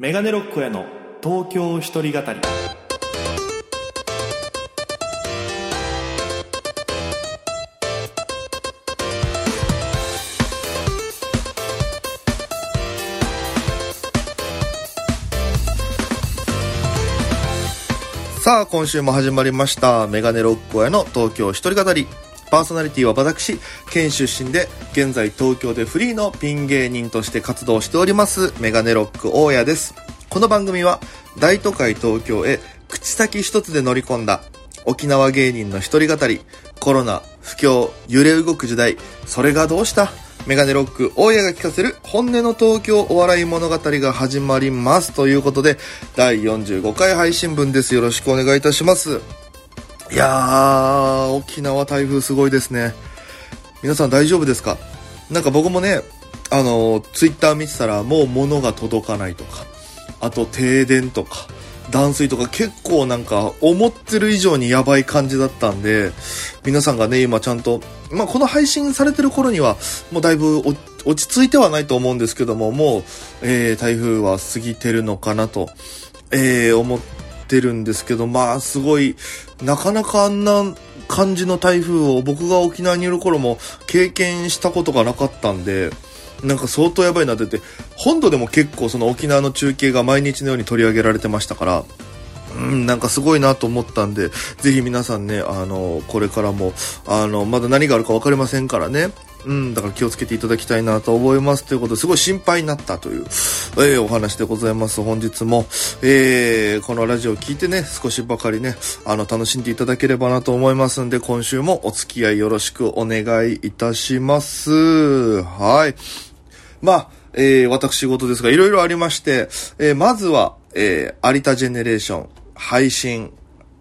メガネロックへの東京一人語りさあ、今週も始まりました。メガネロックへの東京一人語り。パーソナリティは私、県出身で、現在東京でフリーのピン芸人として活動しております、メガネロック大家です。この番組は、大都会東京へ口先一つで乗り込んだ、沖縄芸人の一人語り、コロナ、不況、揺れ動く時代、それがどうした？メガネロック大家が聞かせる本音の東京お笑い物語が始まります。ということで、第45回配信分です。よろしくお願いいたします。いやー、沖縄台風すごいですね。皆さん大丈夫ですか？なんか僕もね、あの、ツイッター見てたらもう物が届かないとか、あと停電とか、断水とか結構なんか思ってる以上にやばい感じだったんで、皆さんがね、今ちゃんと、まあ、この配信されてる頃には、もうだいぶ落ち着いてはないと思うんですけども、もう、えー、台風は過ぎてるのかなと、えー、思ってるんですけど、まあ、すごい、なかなかあんな感じの台風を僕が沖縄にいる頃も経験したことがなかったんで、なんか相当やばいなってて、本土でも結構その沖縄の中継が毎日のように取り上げられてましたから、うん、なんかすごいなと思ったんで、ぜひ皆さんね、あの、これからも、あの、まだ何があるか分かりませんからね。うん、だから気をつけていただきたいなと思います。ということで、すごい心配になったという、えーお話でございます。本日も、えーこのラジオを聞いてね、少しばかりね、あの、楽しんでいただければなと思いますんで、今週もお付き合いよろしくお願いいたします。はい。まあ、えー、私事ですが、いろいろありまして、えー、まずは、えー、有田ジェネレーション、配信、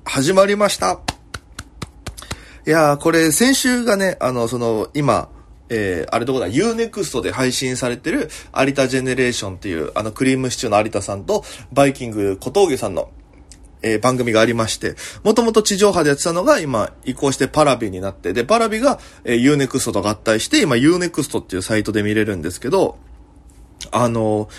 始まりました。いやー、これ、先週がね、あの、その、今、えー、あれどこだ、Unext で配信されてる、有田ジェネレーションっていう、あの、クリームシチューの有田さんと、バイキング小峠さんの、えー番組がありまして、もともと地上波でやってたのが今移行してパラビになって、で、パラビが、えー、Unext と合体して、今 Unext っていうサイトで見れるんですけど、あの、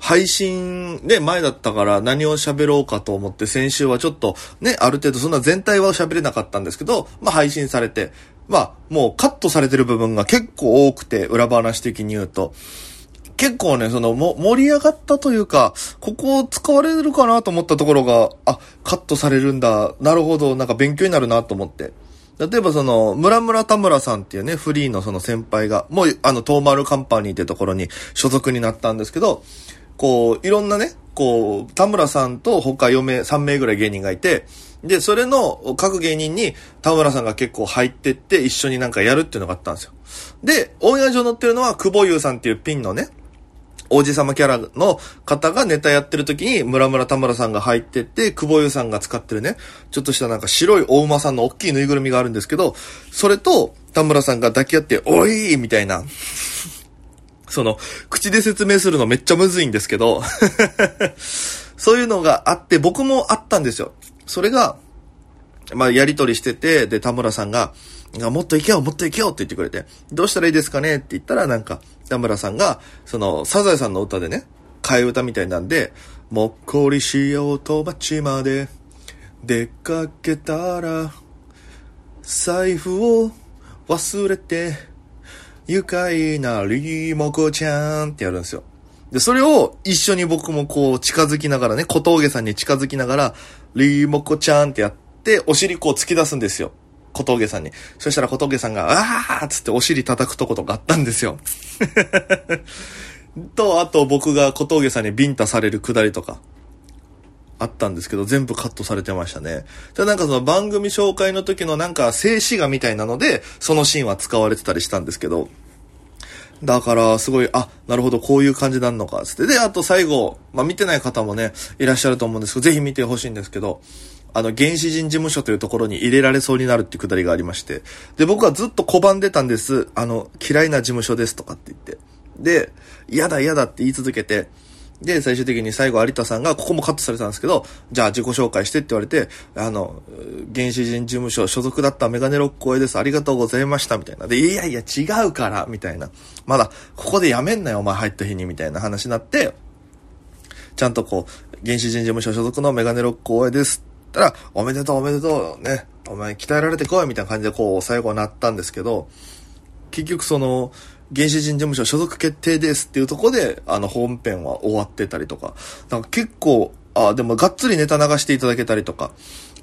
配信で前だったから何を喋ろうかと思って先週はちょっとね、ある程度そんな全体は喋れなかったんですけど、まあ配信されて、まあもうカットされてる部分が結構多くて、裏話的に言うと。結構ね、その、も、盛り上がったというか、ここを使われるかなと思ったところが、あ、カットされるんだ。なるほど、なんか勉強になるなと思って。例えばその、村村田村さんっていうね、フリーのその先輩が、もう、あの、東丸カンパニーってところに所属になったんですけど、こう、いろんなね、こう、田村さんと他4名、3名ぐらい芸人がいて、で、それの各芸人に田村さんが結構入ってって一緒になんかやるっていうのがあったんですよ。で、オンエア上乗ってるのは久保優さんっていうピンのね、王子様キャラの方がネタやってる時に、村村田村さんが入ってって、久保優さんが使ってるね、ちょっとしたなんか白いお馬さんの大きいぬいぐるみがあるんですけど、それと田村さんが抱き合って、おいみたいな。その、口で説明するのめっちゃむずいんですけど、そういうのがあって、僕もあったんですよ。それが、まあ、やりとりしてて、で、田村さんが、もっと行けよ、もっと行けよって言ってくれて、どうしたらいいですかね？って言ったら、なんか、田村さんが、その、サザエさんの歌でね、替え歌みたいなんで、もっこりしようと街まで、出かけたら、財布を忘れて、愉快なリモコちゃんってやるんですよ。で、それを一緒に僕もこう近づきながらね、小峠さんに近づきながら、リモコちゃんってやって、お尻こう突き出すんですよ。小峠さんに。そしたら小峠さんが、あーっつってお尻叩くとことかあったんですよ。と、あと僕が小峠さんにビンタされるくだりとか。あったんですけど、全部カットされてましたね。で、なんかその番組紹介の時のなんか静止画みたいなので、そのシーンは使われてたりしたんですけど、だから、すごい、あ、なるほど、こういう感じなんのか、つって。で、あと最後、まあ、見てない方もね、いらっしゃると思うんですけど、ぜひ見てほしいんですけど、あの、原始人事務所というところに入れられそうになるってくだりがありまして。で、僕はずっと拒んでたんです。あの、嫌いな事務所ですとかって言って。で、嫌だ嫌だって言い続けて、で、最終的に最後有田さんが、ここもカットされたんですけど、じゃあ自己紹介してって言われて、あの、原始人事務所所属だったメガネロックへです。ありがとうございました。みたいな。で、いやいや違うから、みたいな。まだ、ここでやめんなよ、お前入った日に、みたいな話になって、ちゃんとこう、原始人事務所所属のメガネロック応援ですたら、おめでとうおめでとう、ね、お前鍛えられてこいみたいな感じでこう、最後なったんですけど、結局その、原始人事務所所属決定ですっていうとこで、あの、本編は終わってたりとか、なんか結構、あ、でもがっつりネタ流していただけたりとか、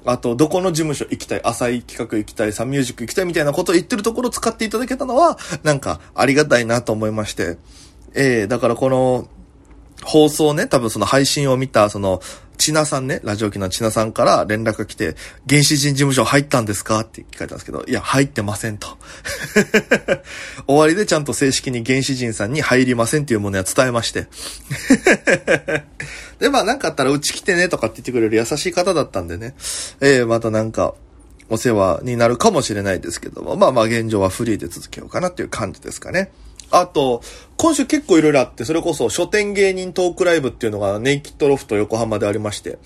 あと、どこの事務所行きたい、浅い企画行きたい、サンミュージック行きたいみたいなことを言ってるところを使っていただけたのは、なんか、ありがたいなと思いまして。ええー、だからこの、放送ね、多分その配信を見た、その、ちなさんね、ラジオ機のちなさんから連絡が来て、原始人事務所入ったんですか？って聞かれたんですけど、いや、入ってませんと。終わりでちゃんと正式に原始人さんに入りませんっていうものは伝えまして。で、まあなんかあったらうち来てねとかって言ってくれる優しい方だったんでね。えー、またなんか、お世話になるかもしれないですけども、まあまあ現状はフリーで続けようかなっていう感じですかね。あと、今週結構いろいろあって、それこそ書店芸人トークライブっていうのがネイキッドロフト横浜でありまして、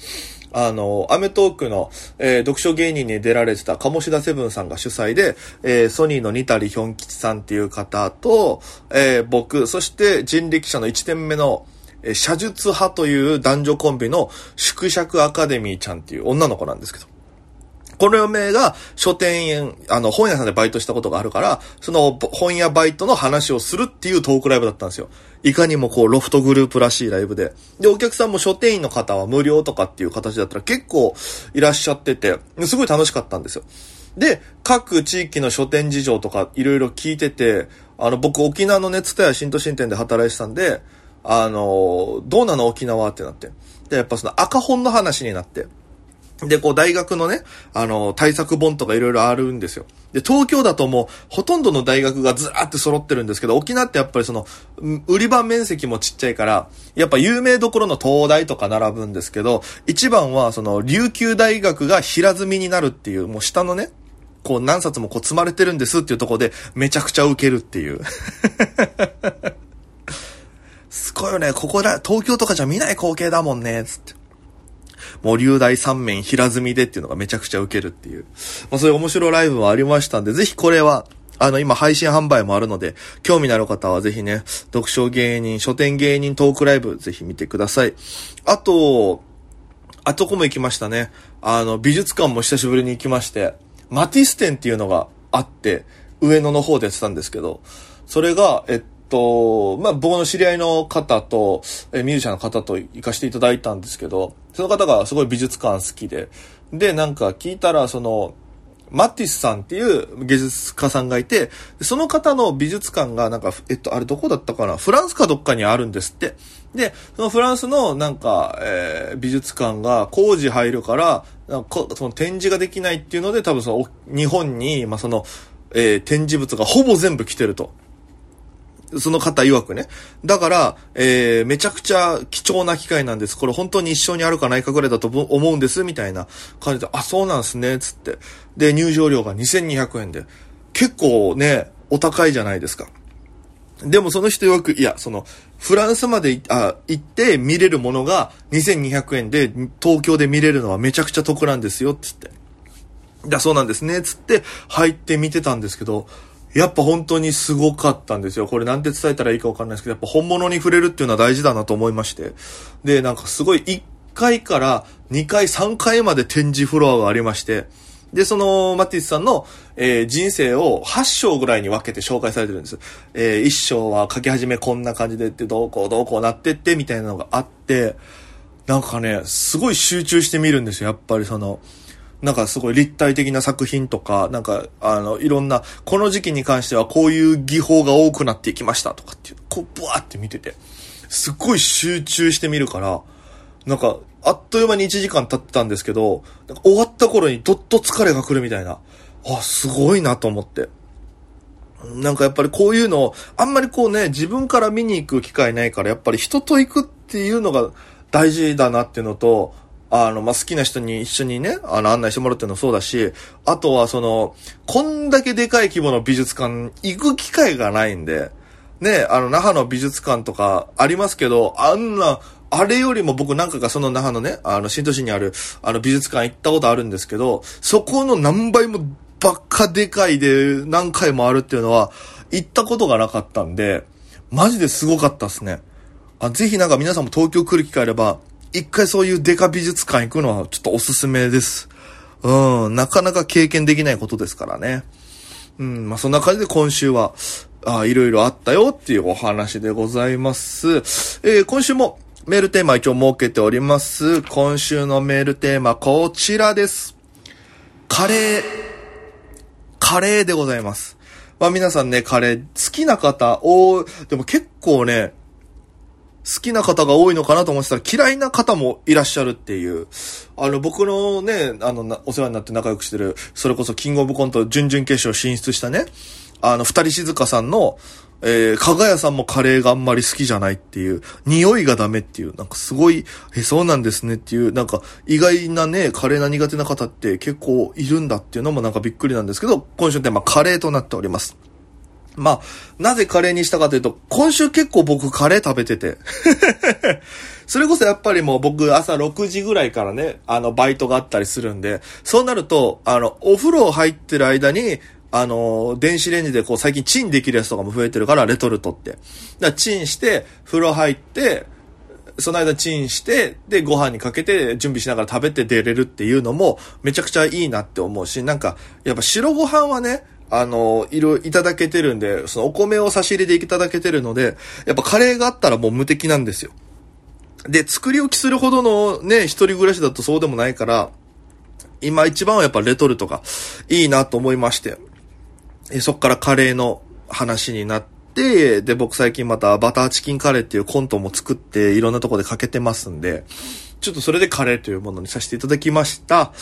あの、アメトークの、えー、読書芸人に出られてた鴨志田セブンさんが主催で、えー、ソニーのニタリヒョン吉さんっていう方と、えー、僕、そして人力車の1点目の、え写術派という男女コンビの縮尺アカデミーちゃんっていう女の子なんですけど、この嫁が書店員、あの、本屋さんでバイトしたことがあるから、その本屋バイトの話をするっていうトークライブだったんですよ。いかにもこう、ロフトグループらしいライブで。で、お客さんも書店員の方は無料とかっていう形だったら結構いらっしゃってて、すごい楽しかったんですよ。で、各地域の書店事情とかいろいろ聞いてて、あの、僕沖縄のね、ツタヤ新都心店で働いてたんで、あの、どうなの沖縄ってなって。で、やっぱその赤本の話になって。で、こう、大学のね、あの、対策本とかいろいろあるんですよ。で、東京だともう、ほとんどの大学がずらーって揃ってるんですけど、沖縄ってやっぱりその、売り場面積もちっちゃいから、やっぱ有名どころの東大とか並ぶんですけど、一番はその、琉球大学が平積みになるっていう、もう下のね、こう何冊もこう積まれてるんですっていうところで、めちゃくちゃ受けるっていう。すごいよね、ここだ、東京とかじゃ見ない光景だもんね、つって。もう流大三面平積みでっていうのがめちゃくちゃウケるっていう。まあそういう面白いライブもありましたんで、ぜひこれは、あの、今配信販売もあるので、興味のある方はぜひね、読書芸人、書店芸人トークライブ、ぜひ見てください。あと、あとこも行きましたね。あの、美術館も久しぶりに行きまして、マティス展っていうのがあって、上野の方でやってたんですけど、それが、えっと、まあ、僕の知り合いの方と、えミュージシャンの方と行かせていただいたんですけど、その方がすごい美術館好きで、で、なんか聞いたら、その、マティスさんっていう芸術家さんがいて、その方の美術館がなんか、えっと、あれどこだったかな？フランスかどっかにあるんですって。で、そのフランスのなんか、えー、美術館が工事入るから、なんかその展示ができないっていうので、多分その、日本に、まあ、その、えー、展示物がほぼ全部来てると。その方曰くね。だから、えー、めちゃくちゃ貴重な機会なんです。これ本当に一生にあるかないかぐらいだと思うんです、みたいな感じで、あ、そうなんすね、つって。で、入場料が2200円で。結構ね、お高いじゃないですか。でもその人曰く、いや、その、フランスまであ行って見れるものが2200円で東京で見れるのはめちゃくちゃ得なんですよ、つって。だ、そうなんですね、つって入って見てたんですけど、やっぱ本当にすごかったんですよ。これなんて伝えたらいいかわかんないですけど、やっぱ本物に触れるっていうのは大事だなと思いまして。で、なんかすごい1階から2階、3階まで展示フロアがありまして、で、その、マティスさんの、えー、人生を8章ぐらいに分けて紹介されてるんです。えー、1章は書き始めこんな感じでって、どうこうどうこうなってって、みたいなのがあって、なんかね、すごい集中して見るんですよ。やっぱりその、なんかすごい立体的な作品とか、なんか、あの、いろんな、この時期に関してはこういう技法が多くなっていきましたとかっていう、こう、ブワーって見てて、すっごい集中して見るから、なんか、あっという間に1時間経ってたんですけど、終わった頃にどっと疲れが来るみたいな、あ、すごいなと思って。なんかやっぱりこういうのを、あんまりこうね、自分から見に行く機会ないから、やっぱり人と行くっていうのが大事だなっていうのと、あの、まあ、好きな人に一緒にね、あの、案内してもらうっていうのもそうだし、あとはその、こんだけでかい規模の美術館行く機会がないんで、ね、あの、那覇の美術館とかありますけど、あんな、あれよりも僕なんかがその那覇のね、あの、新都市にある、あの、美術館行ったことあるんですけど、そこの何倍もばっかでかいで何回もあるっていうのは、行ったことがなかったんで、マジですごかったっすね。あぜひなんか皆さんも東京来る機会あれば、一回そういうデカ美術館行くのはちょっとおすすめです。うん、なかなか経験できないことですからね。うん、まあそんな感じで今週は、あいろいろあったよっていうお話でございます。えー、今週もメールテーマ一応設けております。今週のメールテーマこちらです。カレー。カレーでございます。まあ皆さんね、カレー好きな方、おでも結構ね、好きな方が多いのかなと思ってたら嫌いな方もいらっしゃるっていう。あの、僕のね、あの、お世話になって仲良くしてる、それこそキングオブコント準々決勝進出したね、あの、二人静香さんの、えー、かがやさんもカレーがあんまり好きじゃないっていう、匂いがダメっていう、なんかすごい、え、そうなんですねっていう、なんか意外なね、カレーが苦手な方って結構いるんだっていうのもなんかびっくりなんですけど、今週のテーマカレーとなっております。まあ、なぜカレーにしたかというと、今週結構僕カレー食べてて。それこそやっぱりもう僕朝6時ぐらいからね、あの、バイトがあったりするんで、そうなると、あの、お風呂入ってる間に、あの、電子レンジでこう最近チンできるやつとかも増えてるから、レトルトって。だからチンして、風呂入って、その間チンして、で、ご飯にかけて準備しながら食べて出れるっていうのも、めちゃくちゃいいなって思うし、なんか、やっぱ白ご飯はね、あの、いろいただけてるんで、そのお米を差し入れでいただけてるので、やっぱカレーがあったらもう無敵なんですよ。で、作り置きするほどのね、一人暮らしだとそうでもないから、今一番はやっぱレトルトがいいなと思いまして、そっからカレーの話になって、で、僕最近またバターチキンカレーっていうコントも作っていろんなとこでかけてますんで、ちょっとそれでカレーというものにさせていただきました。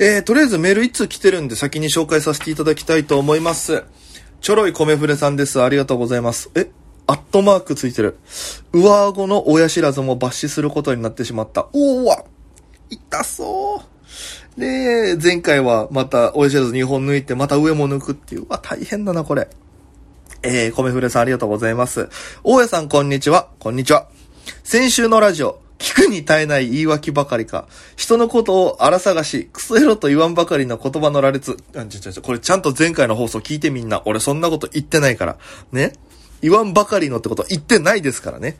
えー、とりあえずメール1通来てるんで先に紹介させていただきたいと思います。ちょろい米フレさんです。ありがとうございます。えアットマークついてる。上顎の親知らずも抜歯することになってしまった。おーわ痛そう。で、前回はまた親知らず2本抜いて、また上も抜くっていう。わ、大変だな、これ。えー、米フレさんありがとうございます。大家さんこんにちは。こんにちは。先週のラジオ、聞くに耐えない言い訳ばかりか、人のことを荒探し、クソエロと言わんばかりの言葉の羅列。あ、ちょちょちょ、これちゃんと前回の放送聞いてみんな。俺そんなこと言ってないから。ね？言わんばかりのってこと言ってないですからね。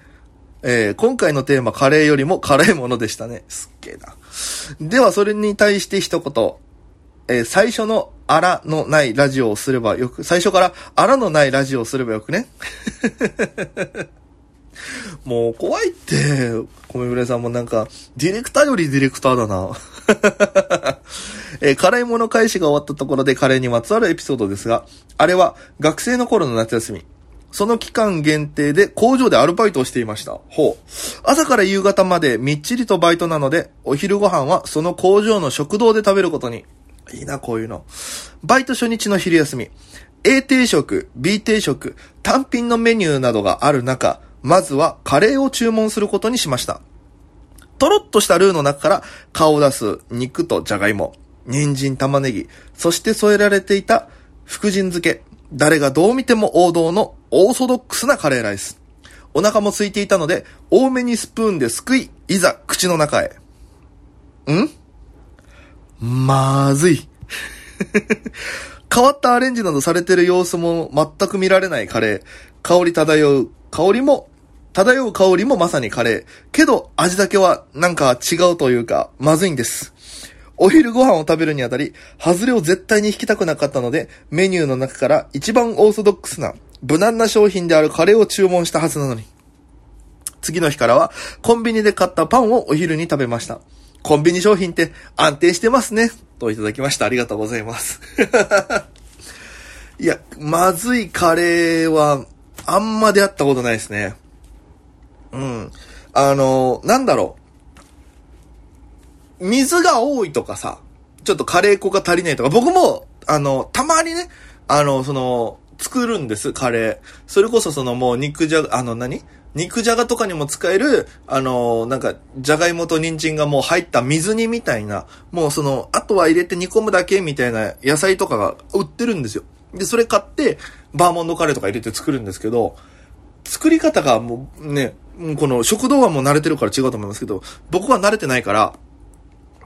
えー、今回のテーマ、カレーよりも辛いものでしたね。すっげえな。では、それに対して一言。えー、最初のあらのないラジオをすればよく、最初からあらのないラジオをすればよくね。もう怖いって、米村さんもなんか、ディレクターよりディレクターだな。えー、辛いもの返しが終わったところでカレーにまつわるエピソードですが、あれは学生の頃の夏休み。その期間限定で工場でアルバイトをしていました。ほう。朝から夕方までみっちりとバイトなので、お昼ご飯はその工場の食堂で食べることに。いいな、こういうの。バイト初日の昼休み。A 定食、B 定食、単品のメニューなどがある中、まずはカレーを注文することにしました。とろっとしたルーの中から顔を出す肉とじゃがいも、人参玉ねぎ、そして添えられていた福神漬け、誰がどう見ても王道のオーソドックスなカレーライス。お腹も空いていたので、多めにスプーンですくい、いざ口の中へ。ん？まずい。変わったアレンジなどされてる様子も全く見られないカレー。香り漂う香りも、漂う香りもまさにカレー。けど、味だけはなんか違うというか、まずいんです。お昼ご飯を食べるにあたり、外れを絶対に引きたくなかったので、メニューの中から一番オーソドックスな、無難な商品であるカレーを注文したはずなのに。次の日からは、コンビニで買ったパンをお昼に食べました。コンビニ商品って安定してますね。といただきました。ありがとうございます。いや、まずいカレーは、あんま出会ったことないですね。うん。あの、なんだろう。水が多いとかさ、ちょっとカレー粉が足りないとか、僕も、あの、たまにね、あの、その、作るんです、カレー。それこそそのもう肉じゃが、あの何？肉じゃがとかにも使える、あのなんか、じゃがいもと人参がもう入った水煮みたいな、もうその、あとは入れて煮込むだけみたいな野菜とかが売ってるんですよ。で、それ買って、バーモンドカレーとか入れて作るんですけど、作り方がもうね、この食堂はもう慣れてるから違うと思いますけど、僕は慣れてないから、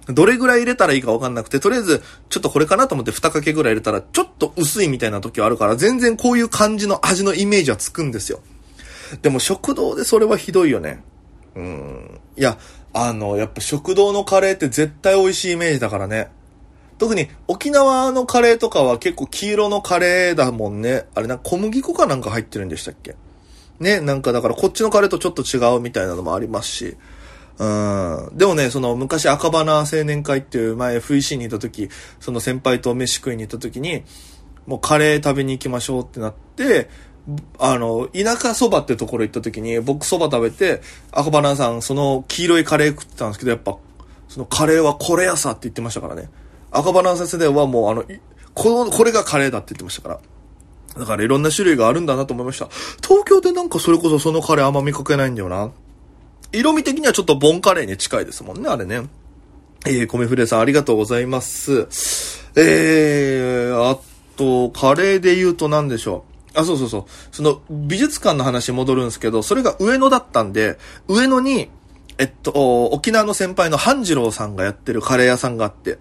どれぐらい入れたらいいかわかんなくて、とりあえず、ちょっとこれかなと思って2かけぐらい入れたら、ちょっと薄いみたいな時はあるから、全然こういう感じの味のイメージはつくんですよ。でも食堂でそれはひどいよね。うん。いや、あの、やっぱ食堂のカレーって絶対美味しいイメージだからね。特に沖縄のカレーとかは結構黄色のカレーだもんね。あれな、小麦粉かなんか入ってるんでしたっけ？ね、なんかだからこっちのカレーとちょっと違うみたいなのもありますし。うん。でもね、その昔赤花青年会っていう前 FEC にいた時、その先輩と飯食いに行った時に、もうカレー食べに行きましょうってなって、あの、田舎そばってところ行った時に、僕そば食べて、赤花さんその黄色いカレー食ってたんですけど、やっぱ、そのカレーはこれやさって言ってましたからね。赤花先生はもうあの、この、これがカレーだって言ってましたから。だからいろんな種類があるんだなと思いました。東京でなんかそれこそそのカレーあんま見かけないんだよな。色味的にはちょっとボンカレーに近いですもんね、あれね。えー、米フレさんありがとうございます。えー、あと、カレーで言うと何でしょう。あ、そうそうそう。その、美術館の話戻るんですけど、それが上野だったんで、上野に、えっと、沖縄の先輩の半次郎さんがやってるカレー屋さんがあって、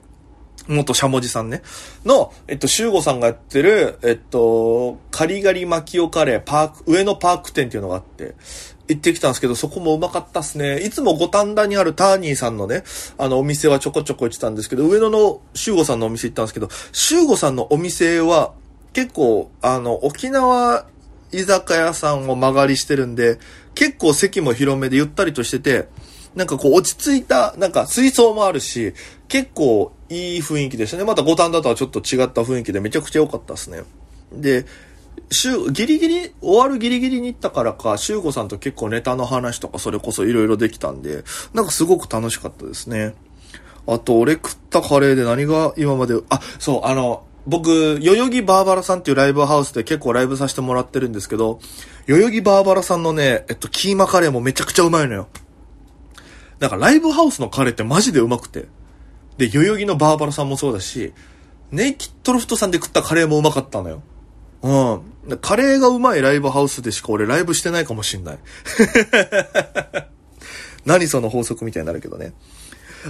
元しゃもじさんね。の、えっと、修吾さんがやってる、えっと、カリガリマキオカレーパーク、上野パーク店っていうのがあって、行ってきたんですけど、そこもうまかったっすね。いつも五反田にあるターニーさんのね、あの、お店はちょこちょこ行ってたんですけど、上野の修吾さんのお店行ったんですけど、修吾さんのお店は、結構、あの、沖縄居酒屋さんを間借りしてるんで、結構席も広めでゆったりとしてて、なんかこう落ち着いた、なんか水槽もあるし、結構いい雰囲気でしたね。また五反田とはちょっと違った雰囲気でめちゃくちゃ良かったですね。で、週、ギリギリ、終わるギリギリに行ったからか、修吾さんと結構ネタの話とかそれこそ色々できたんで、なんかすごく楽しかったですね。あと、俺食ったカレーで何が今まで、あ、そう、あの、僕、代々木バーバラさんっていうライブハウスで結構ライブさせてもらってるんですけど、代々木バーバラさんのね、えっと、キーマカレーもめちゃくちゃうまいのよ。なんかライブハウスのカレーってマジでうまくて。で、代々木のバーバラさんもそうだし、ネイキッドロフトさんで食ったカレーもうまかったのよ。うん。カレーがうまいライブハウスでしか俺ライブしてないかもしんない。何その法則みたいになるけどね。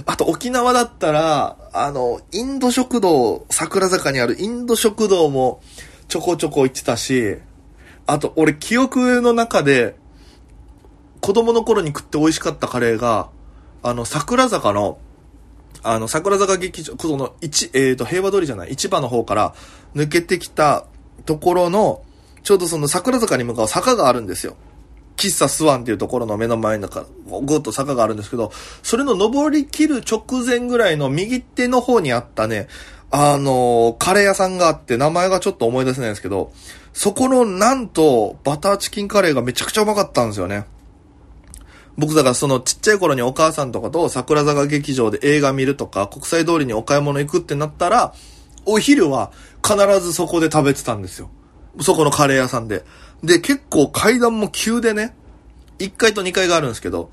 あと沖縄だったら、あの、インド食堂、桜坂にあるインド食堂もちょこちょこ行ってたし、あと俺記憶の中で、子供の頃に食って美味しかったカレーが、あの、桜坂の、あの、桜坂劇場、その、一、えーと、平和通りじゃない、市場の方から抜けてきたところの、ちょうどその桜坂に向かう坂があるんですよ。喫茶スワンっていうところの目の前にか、ぐっと坂があるんですけど、それの登り切る直前ぐらいの右手の方にあったね、あの、カレー屋さんがあって、名前がちょっと思い出せないんですけど、そこのなんと、バターチキンカレーがめちゃくちゃうまかったんですよね。僕だからそのちっちゃい頃にお母さんとかと桜坂劇場で映画見るとか、国際通りにお買い物行くってなったら、お昼は必ずそこで食べてたんですよ。そこのカレー屋さんで。で、結構階段も急でね、1階と2階があるんですけど、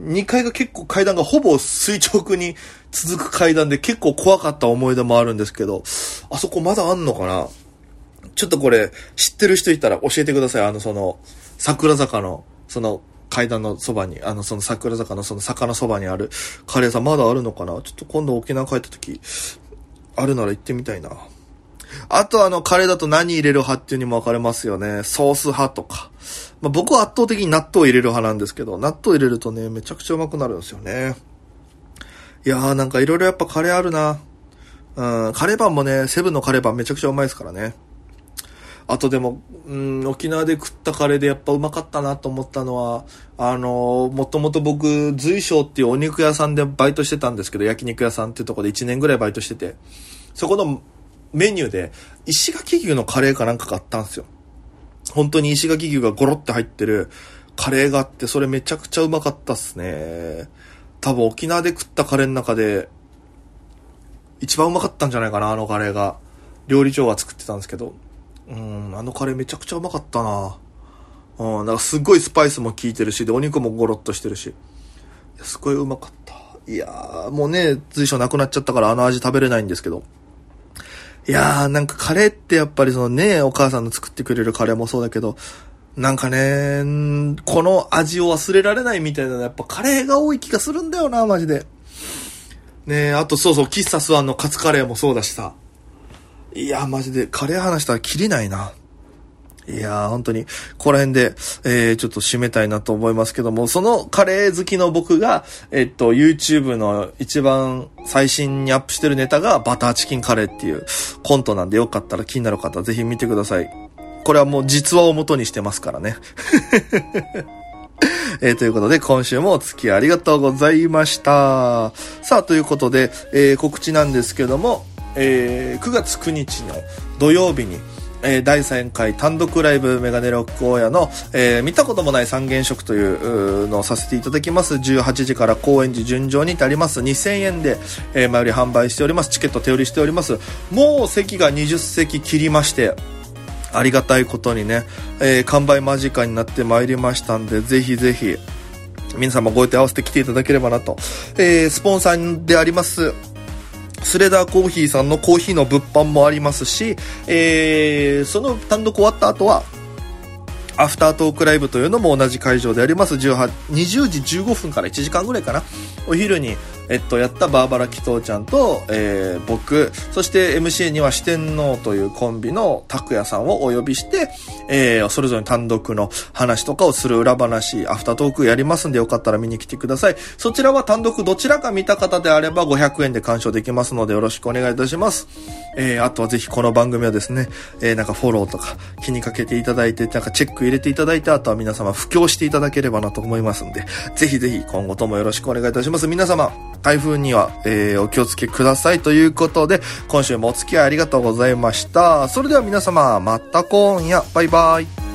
2階が結構階段がほぼ垂直に続く階段で結構怖かった思い出もあるんですけど、あそこまだあんのかな？ちょっとこれ知ってる人いたら教えてください。あのその、桜坂の、その階段のそばに、あのその桜坂のその坂のそばにあるカレー屋さんまだあるのかな？ちょっと今度沖縄帰った時、あるなら行ってみたいな。あとあの、カレーだと何入れる派っていうにも分かれますよね。ソース派とか。まあ、僕は圧倒的に納豆入れる派なんですけど、納豆入れるとね、めちゃくちゃうまくなるんですよね。いやーなんかいろいろやっぱカレーあるな。うん、カレーパンもね、セブンのカレーパンめちゃくちゃうまいですからね。あとでも、うん、沖縄で食ったカレーでやっぱうまかったなと思ったのは、あの、もともと僕、随賞っていうお肉屋さんでバイトしてたんですけど、焼肉屋さんっていうとこで1年ぐらいバイトしてて、そこのメニューで、石垣牛のカレーかなんかがあったんですよ。本当に石垣牛がゴロって入ってるカレーがあって、それめちゃくちゃうまかったっすね。多分沖縄で食ったカレーの中で、一番うまかったんじゃないかな、あのカレーが。料理長が作ってたんですけど。うん、あのカレーめちゃくちゃうまかったな。うん、なんかすっごいスパイスも効いてるし、で、お肉もゴロっとしてるし。いやすごいうまかった。いやー、もうね、随所なくなっちゃったからあの味食べれないんですけど。いやー、なんかカレーってやっぱりそのね、お母さんの作ってくれるカレーもそうだけど、なんかね、この味を忘れられないみたいなやっぱカレーが多い気がするんだよな、マジで。ねあとそうそう、喫茶スワンのカツカレーもそうだしさ。いや、マジで、カレー話したらキリないな。いやー、本当に、ここら辺で、えー、ちょっと締めたいなと思いますけども、そのカレー好きの僕が、えっと、YouTube の一番最新にアップしてるネタが、バターチキンカレーっていうコントなんで、よかったら気になる方、ぜひ見てください。これはもう実話を元にしてますからね。えー、ということで、今週もお付き合いありがとうございました。さあ、ということで、えー、告知なんですけども、えー、9月9日の土曜日に、えー、第3回単独ライブメガネロックオーヤの、えー、見たこともない三原色というのをさせていただきます。18時から高円寺順調にてあります。2000円で、えー、前より販売しております。チケット手売りしております。もう席が20席切りまして、ありがたいことにね、えー、完売間近になってまいりましたんで、ぜひぜひ、皆様ご予定合わせて来ていただければなと。えー、スポンサーであります、スレダーコーヒーさんのコーヒーの物販もありますし、えー、その単独終わった後は、アフタートークライブというのも同じ会場であります。18、20時15分から1時間ぐらいかな。お昼に、えっと、やったバーバラ紀藤ちゃんと、えー、僕、そして MC には四天王というコンビの拓也さんをお呼びして、えー、それぞれ単独の話とかをする裏話、アフタートークやりますんでよかったら見に来てください。そちらは単独どちらか見た方であれば500円で鑑賞できますのでよろしくお願いいたします。えー、あとはぜひこの番組はですね、えー、なんかフォローとか気にかけていただいて、なんかチェック入れていただいて、あとは皆様布教していただければなと思いますんで、ぜひぜひ今後ともよろしくお願いいたします。皆様、台風には、えー、お気をつけくださいということで、今週もお付き合いありがとうございました。それでは皆様、また今夜、バイバイ。